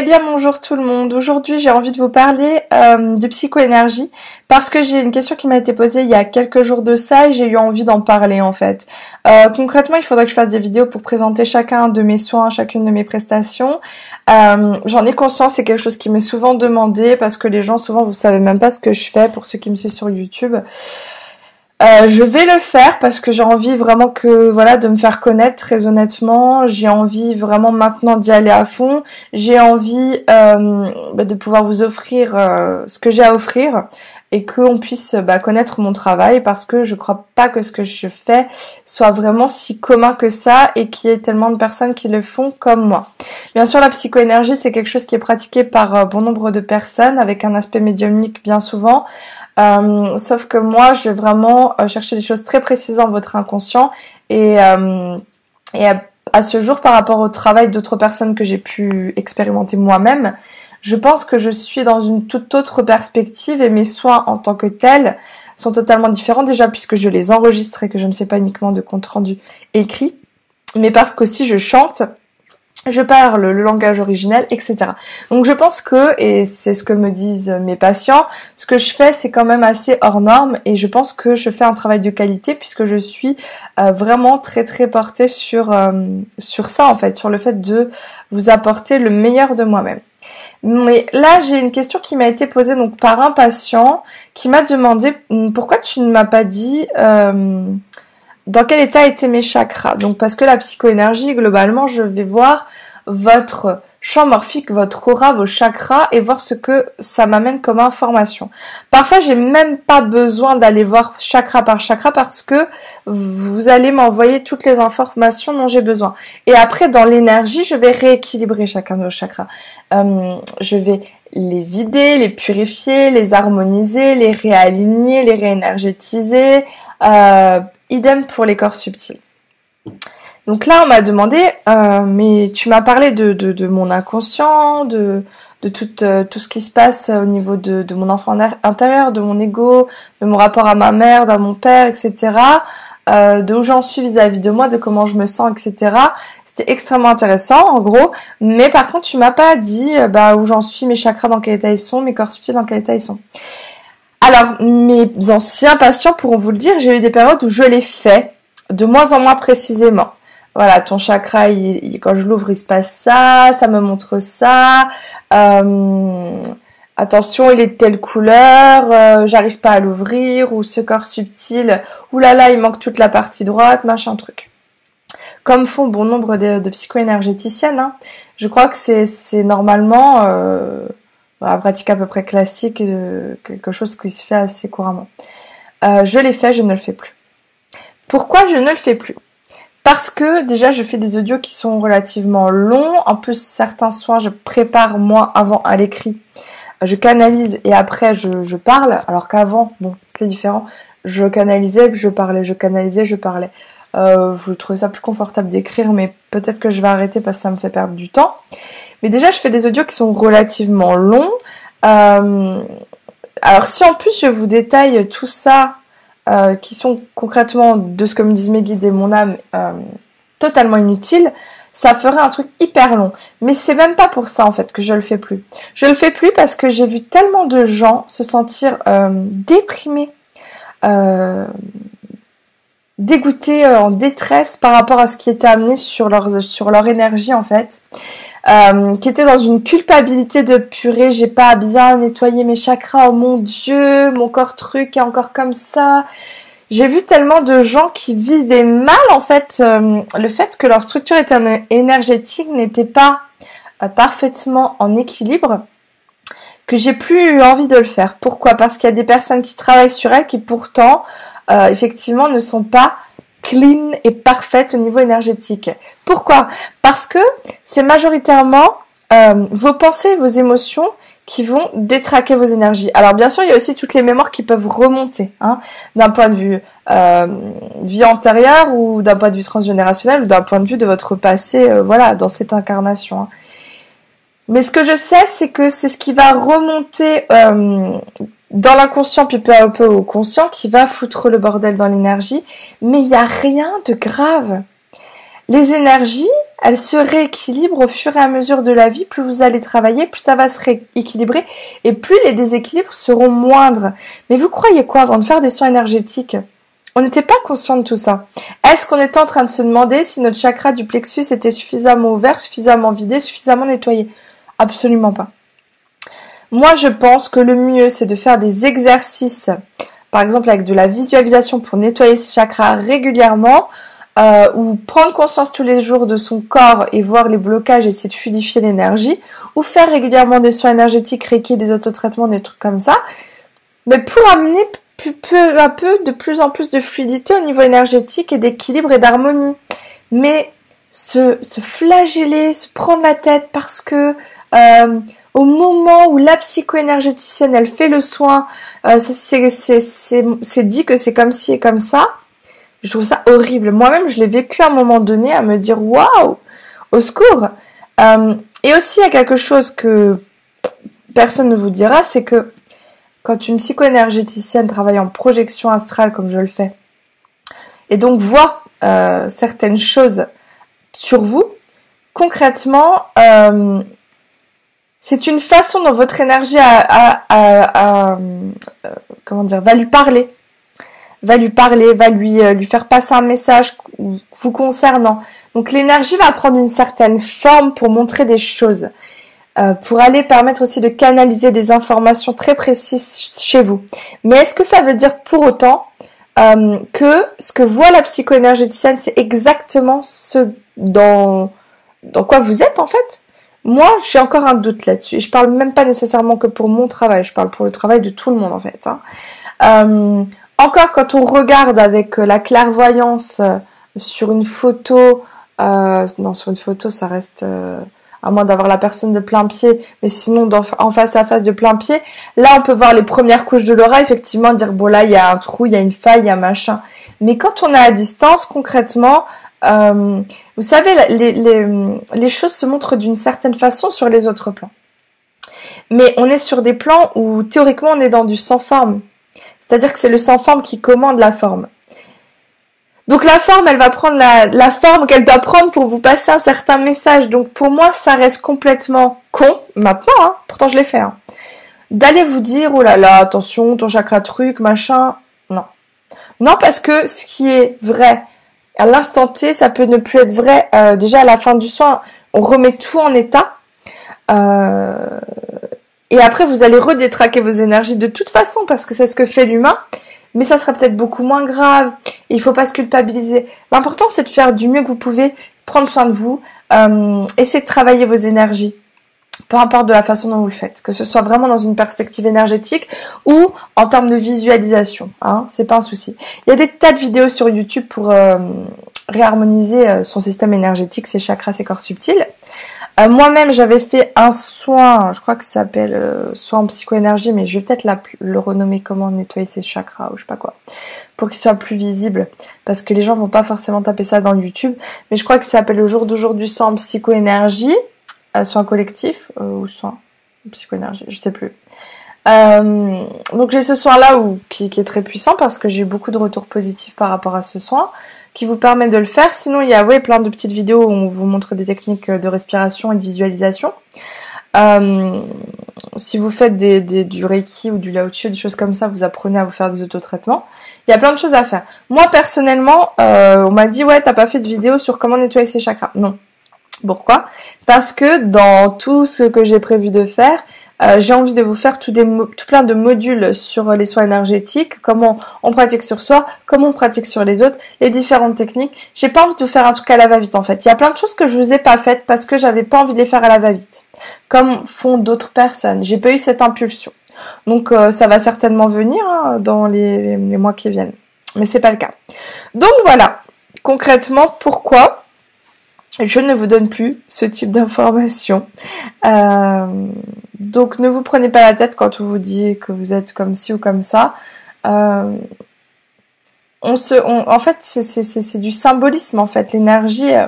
Eh bien bonjour tout le monde. Aujourd'hui j'ai envie de vous parler euh, de psychoénergie parce que j'ai une question qui m'a été posée il y a quelques jours de ça et j'ai eu envie d'en parler en fait. Euh, concrètement il faudrait que je fasse des vidéos pour présenter chacun de mes soins, chacune de mes prestations. Euh, J'en ai conscience, c'est quelque chose qui m'est souvent demandé parce que les gens souvent vous savez même pas ce que je fais pour ceux qui me suivent sur YouTube. Euh, je vais le faire parce que j'ai envie vraiment que voilà de me faire connaître très honnêtement. J'ai envie vraiment maintenant d'y aller à fond. J'ai envie euh, bah, de pouvoir vous offrir euh, ce que j'ai à offrir et qu'on puisse bah, connaître mon travail parce que je crois pas que ce que je fais soit vraiment si commun que ça et qu'il y ait tellement de personnes qui le font comme moi. Bien sûr, la psychoénergie c'est quelque chose qui est pratiqué par bon nombre de personnes avec un aspect médiumnique bien souvent. Euh, sauf que moi, je vais vraiment euh, chercher des choses très précises dans votre inconscient et, euh, et à, ce jour, par rapport au travail d'autres personnes que j'ai pu expérimenter moi-même, je pense que je suis dans une toute autre perspective et mes soins en tant que tels sont totalement différents déjà puisque je les enregistre et que je ne fais pas uniquement de compte rendu écrit, mais parce qu'aussi je chante je parle le langage originel, etc. Donc je pense que, et c'est ce que me disent mes patients, ce que je fais c'est quand même assez hors norme et je pense que je fais un travail de qualité puisque je suis euh, vraiment très très portée sur, euh, sur ça en fait, sur le fait de vous apporter le meilleur de moi-même. Mais là, j'ai une question qui m'a été posée donc par un patient qui m'a demandé pourquoi tu ne m'as pas dit euh, dans quel état étaient mes chakras. Donc parce que la psychoénergie, globalement, je vais voir votre champ morphique, votre aura, vos chakras et voir ce que ça m'amène comme information. Parfois, j'ai même pas besoin d'aller voir chakra par chakra parce que vous allez m'envoyer toutes les informations dont j'ai besoin. Et après, dans l'énergie, je vais rééquilibrer chacun de vos chakras. Euh, je vais les vider, les purifier, les harmoniser, les réaligner, les réénergétiser. Euh, idem pour les corps subtils. Donc là, on m'a demandé, euh, mais tu m'as parlé de, mon inconscient, de, euh, tout ce qui se passe au niveau de, mon enfant intérieur, de mon ego, de mon rapport à ma mère, à mon père, etc. Euh, de où j'en suis vis-à-vis de moi, de comment je me sens, etc. C'était extrêmement intéressant, en gros. Mais par contre, tu m'as pas dit bah, où j'en suis, mes chakras dans quel état ils sont, mes corps subtils dans quel état ils sont. Alors, mes anciens patients pourront vous le dire, j'ai eu des périodes où je l'ai fait, de moins en moins précisément. Voilà, ton chakra, quand je l'ouvre, il se passe ça, ça me montre ça. Euh, attention, il est de telle couleur, euh, j'arrive pas à l'ouvrir, ou ce corps subtil, oulala, il manque toute la partie droite, machin truc. Comme font bon nombre de, de psycho-énergéticiennes, hein. je crois que c'est normalement... Euh, voilà, pratique à peu près classique, de quelque chose qui se fait assez couramment. Euh, je l'ai fait, je ne le fais plus. Pourquoi je ne le fais plus? Parce que déjà je fais des audios qui sont relativement longs. En plus certains soins je prépare moi avant à l'écrit. Je canalise et après je, je parle. Alors qu'avant, bon, c'était différent. Je canalisais, je parlais, je canalisais, je parlais. Euh, je ça plus confortable d'écrire, mais peut-être que je vais arrêter parce que ça me fait perdre du temps. Mais déjà, je fais des audios qui sont relativement longs. Euh, alors si en plus je vous détaille tout ça, euh, qui sont concrètement de ce que me disent mes guides et mon âme, euh, totalement inutile, ça ferait un truc hyper long. Mais c'est même pas pour ça en fait que je le fais plus. Je le fais plus parce que j'ai vu tellement de gens se sentir déprimés, dégoûtés, en détresse par rapport à ce qui était amené sur leur, sur leur énergie en fait. Euh, qui était dans une culpabilité de purée, j'ai pas bien nettoyé mes chakras, oh mon dieu, mon corps truc est encore comme ça. J'ai vu tellement de gens qui vivaient mal en fait euh, le fait que leur structure énergétique n'était pas euh, parfaitement en équilibre que j'ai plus envie de le faire. Pourquoi? Parce qu'il y a des personnes qui travaillent sur elles qui pourtant effectivement ne sont pas clean et parfaite au niveau énergétique. Pourquoi? Parce que c'est majoritairement euh, vos pensées, vos émotions qui vont détraquer vos énergies. Alors bien sûr, il y a aussi toutes les mémoires qui peuvent remonter, hein, d'un point de vue euh, vie antérieure ou d'un point de vue transgénérationnel ou d'un point de vue de votre passé, euh, voilà, dans cette incarnation. Hein. Mais ce que je sais, c'est que c'est ce qui va remonter dans l'inconscient puis peu à peu au conscient qui va foutre le bordel dans l'énergie, mais il n'y a rien de grave. Les énergies, elle se rééquilibre au fur et à mesure de la vie. Plus vous allez travailler, plus ça va se rééquilibrer et plus les déséquilibres seront moindres. Mais vous croyez quoi avant de faire des soins énergétiques? On n'était pas conscient de tout ça. Est-ce qu'on était en train de se demander si notre chakra du plexus était suffisamment ouvert, suffisamment vidé, suffisamment nettoyé? Absolument pas. Moi, je pense que le mieux, c'est de faire des exercices, par exemple avec de la visualisation pour nettoyer ses chakras régulièrement, euh, ou prendre conscience tous les jours de son corps et voir les blocages, essayer de fluidifier l'énergie, ou faire régulièrement des soins énergétiques, réquer des autotraitements, des trucs comme ça, mais pour amener peu à peu de plus en plus de fluidité au niveau énergétique et d'équilibre et d'harmonie. Mais se flageller, se prendre la tête parce que euh, au moment où la psycho-énergéticienne elle fait le soin, euh, c'est dit que c'est comme ci et comme ça. Je trouve ça horrible. Moi-même, je l'ai vécu à un moment donné à me dire waouh, au secours. Euh, et aussi, il y a quelque chose que personne ne vous dira, c'est que quand une psycho-énergéticienne travaille en projection astrale comme je le fais, et donc voit certaines choses sur vous, concrètement, c'est une façon dont votre énergie euh, va lui parler, va lui parler, va lui, lui faire passer un message vous concernant. Donc l'énergie va prendre une certaine forme pour montrer des choses. Euh, pour aller permettre aussi de canaliser des informations très précises chez vous. Mais est-ce que ça veut dire pour autant euh, que ce que voit la psycho-énergéticienne, c'est exactement ce dans quoi vous êtes en fait? Moi, j'ai encore un doute là-dessus. Et je parle même pas nécessairement que pour mon travail, je parle pour le travail de tout le monde en fait. Hein. Euh, encore quand on regarde avec la clairvoyance sur une photo, non sur une photo ça reste à moins d'avoir la personne de plein pied, mais sinon en face à face de plein pied, là on peut voir les premières couches de l'aura, effectivement dire bon là il y a un trou, il y a une faille, il y a machin. Mais quand on est à distance, concrètement, euh, vous savez, les, choses se montrent d'une certaine façon sur les autres plans. Mais on est sur des plans où théoriquement on est dans du sans forme. C'est-à-dire que c'est le sans forme qui commande la forme. Donc la forme, elle va prendre la, forme qu'elle doit prendre pour vous passer un certain message. Donc pour moi, ça reste complètement con, maintenant, hein, pourtant je l'ai fait, hein, d'aller vous dire, oh là là, attention, ton chakra truc, machin. Non. Non, parce que ce qui est vrai à l'instant T, ça peut ne plus être vrai. Euh, déjà à la fin du soin, on remet tout en état. Euh, et après, vous allez redétraquer vos énergies de toute façon, parce que c'est ce que fait l'humain mais ça sera peut-être beaucoup moins grave. Il faut pas se culpabiliser. L'important, c'est de faire du mieux que vous pouvez, prendre soin de vous, euh, essayer de travailler vos énergies. Peu importe de la façon dont vous le faites, que ce soit vraiment dans une perspective énergétique ou en termes de visualisation, hein, c'est pas un souci. Il y a des tas de vidéos sur YouTube pour euh, réharmoniser euh, son système énergétique, ses chakras, ses corps subtils. Euh, moi-même, j'avais fait un soin, je crois que ça s'appelle euh, soin en psychoénergie, mais je vais peut-être le renommer comment nettoyer ses chakras ou je sais pas quoi, pour qu'il soit plus visible, parce que les gens vont pas forcément taper ça dans YouTube, mais je crois que ça s'appelle au jour d'aujourd'hui soin en psychoénergie, euh, soin collectif ou soin psychoénergie, je sais plus. donc j'ai ce soin là où, qui, qui est très puissant parce que j'ai beaucoup de retours positifs par rapport à ce soin qui vous permet de le faire. Sinon, il y a ouais, plein de petites vidéos où on vous montre des techniques de respiration et de visualisation. Euh, si vous faites des, du Reiki ou du Lao des choses comme ça, vous apprenez à vous faire des autotraitements. Il y a plein de choses à faire. Moi, personnellement, euh, on m'a dit, ouais, t'as pas fait de vidéo sur comment nettoyer ses chakras. Non. Pourquoi? Parce que dans tout ce que j'ai prévu de faire, euh, j'ai envie de vous faire tout, plein de modules sur les soins énergétiques, comment on pratique sur soi, comment on pratique sur les autres, les différentes techniques. J'ai pas envie de vous faire un truc à la va-vite en fait. Il y a plein de choses que je vous ai pas faites parce que j'avais pas envie de les faire à la va-vite, comme font d'autres personnes. J'ai pas eu cette impulsion. Donc euh, ça va certainement venir hein, dans les, les mois qui viennent, mais c'est pas le cas. Donc voilà, concrètement pourquoi je ne vous donne plus ce type d'informations. Euh, donc ne vous prenez pas la tête quand on vous dit que vous êtes comme ci ou comme ça. Euh, on se, en fait, c'est du symbolisme en fait. L'énergie, euh,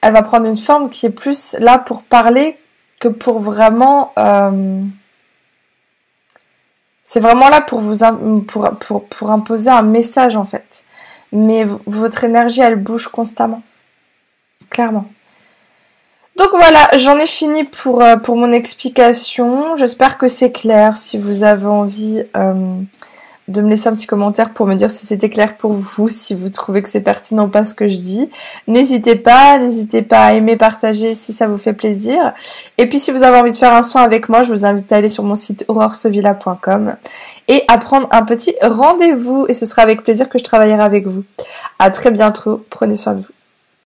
elle va prendre une forme qui est plus là pour parler que pour vraiment. c'est vraiment là pour vous pour, imposer un message en fait. Mais votre énergie, elle bouge constamment clairement. Donc voilà, j'en ai fini pour, euh, pour mon explication. J'espère que c'est clair. Si vous avez envie euh, de me laisser un petit commentaire pour me dire si c'était clair pour vous, si vous trouvez que c'est pertinent pas ce que je dis. N'hésitez pas, n'hésitez pas à aimer, partager si ça vous fait plaisir. Et puis si vous avez envie de faire un soin avec moi, je vous invite à aller sur mon site auroresevilla.com et à prendre un petit rendez-vous et ce sera avec plaisir que je travaillerai avec vous. À très bientôt, prenez soin de vous.